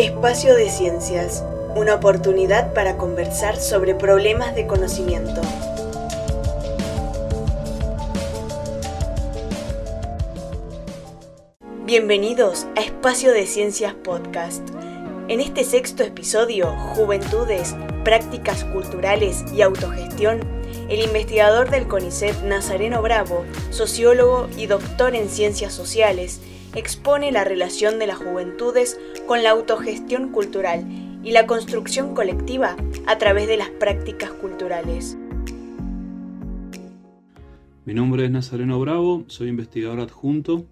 Espacio de Ciencias, una oportunidad para conversar sobre problemas de conocimiento. Bienvenidos a Espacio de Ciencias Podcast. En este sexto episodio, Juventudes, Prácticas Culturales y Autogestión, el investigador del CONICET Nazareno Bravo, sociólogo y doctor en ciencias sociales, expone la relación de las juventudes con la autogestión cultural y la construcción colectiva a través de las prácticas culturales. Mi nombre es Nazareno Bravo, soy investigador adjunto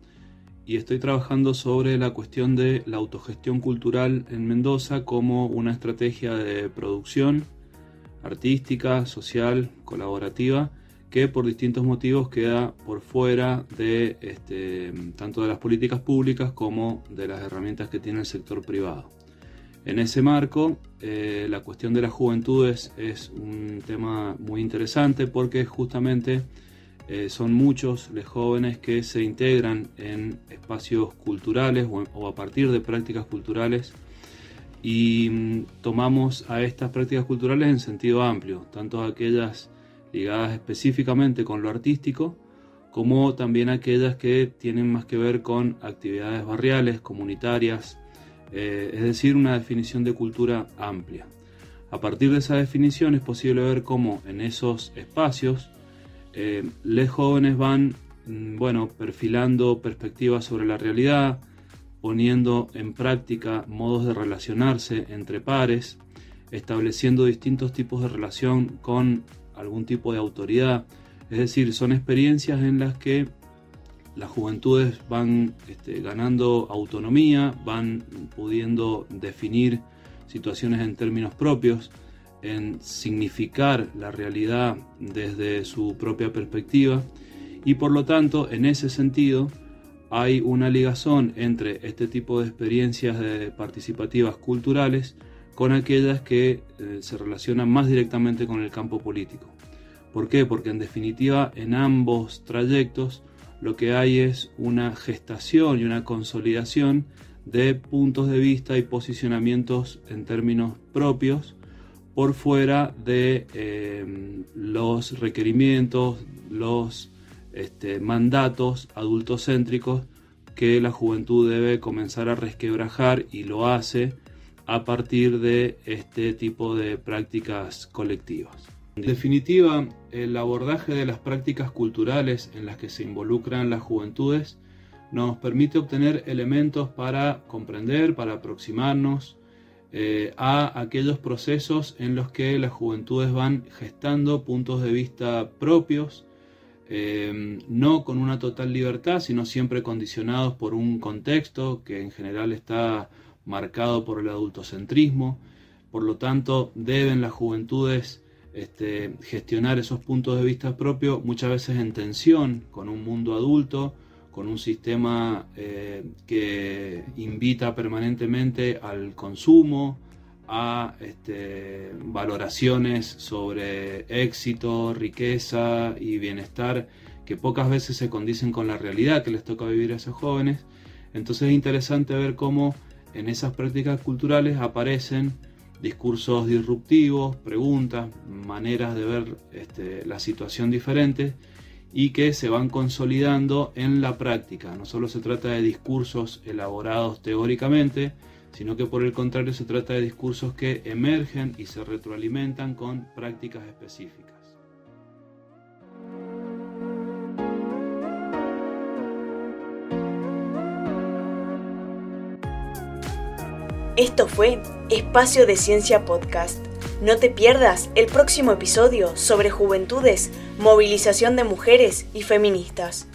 y estoy trabajando sobre la cuestión de la autogestión cultural en Mendoza como una estrategia de producción artística, social, colaborativa que por distintos motivos queda por fuera de este, tanto de las políticas públicas como de las herramientas que tiene el sector privado. En ese marco, eh, la cuestión de las juventudes es un tema muy interesante porque justamente eh, son muchos los jóvenes que se integran en espacios culturales o, a partir de prácticas culturales y mm, tomamos a estas prácticas culturales en sentido amplio, tanto aquellas ligadas específicamente con lo artístico, como también aquellas que tienen más que ver con actividades barriales, comunitarias, eh, es decir, una definición de cultura amplia. A partir de esa definición es posible ver cómo en esos espacios eh, los jóvenes van mm, bueno, perfilando perspectivas sobre la realidad, poniendo en práctica modos de relacionarse entre pares, estableciendo distintos tipos de relación con algún tipo de autoridad. Es decir, son experiencias en las que las juventudes van este, ganando autonomía, van pudiendo definir situaciones en términos propios, en significar la realidad desde su propia perspectiva y por lo tanto en ese sentido hay una ligazón entre este tipo de experiencias participativas culturales con aquellas que eh, se relacionan más directamente con el campo político. ¿Por qué? Porque en definitiva en ambos trayectos lo que hay es una gestación y una consolidación de puntos de vista y posicionamientos en términos propios por fuera de eh, los requerimientos, los este, mandatos adultocéntricos que la juventud debe comenzar a resquebrajar y lo hace a partir de este tipo de prácticas colectivas. En definitiva, el abordaje de las prácticas culturales en las que se involucran las juventudes nos permite obtener elementos para comprender, para aproximarnos eh, a aquellos procesos en los que las juventudes van gestando puntos de vista propios, eh, no con una total libertad, sino siempre condicionados por un contexto que en general está marcado por el adultocentrismo. Por lo tanto, deben las juventudes este, gestionar esos puntos de vista propios, muchas veces en tensión con un mundo adulto, con un sistema eh, que invita permanentemente al consumo, a este, valoraciones sobre éxito, riqueza y bienestar que pocas veces se condicen con la realidad que les toca vivir a esos jóvenes. Entonces es interesante ver cómo en esas prácticas culturales aparecen discursos disruptivos, preguntas, maneras de ver este, la situación diferente y que se van consolidando en la práctica. No solo se trata de discursos elaborados teóricamente, sino que por el contrario se trata de discursos que emergen y se retroalimentan con prácticas específicas. Esto fue Espacio de Ciencia Podcast. No te pierdas el próximo episodio sobre juventudes, movilización de mujeres y feministas.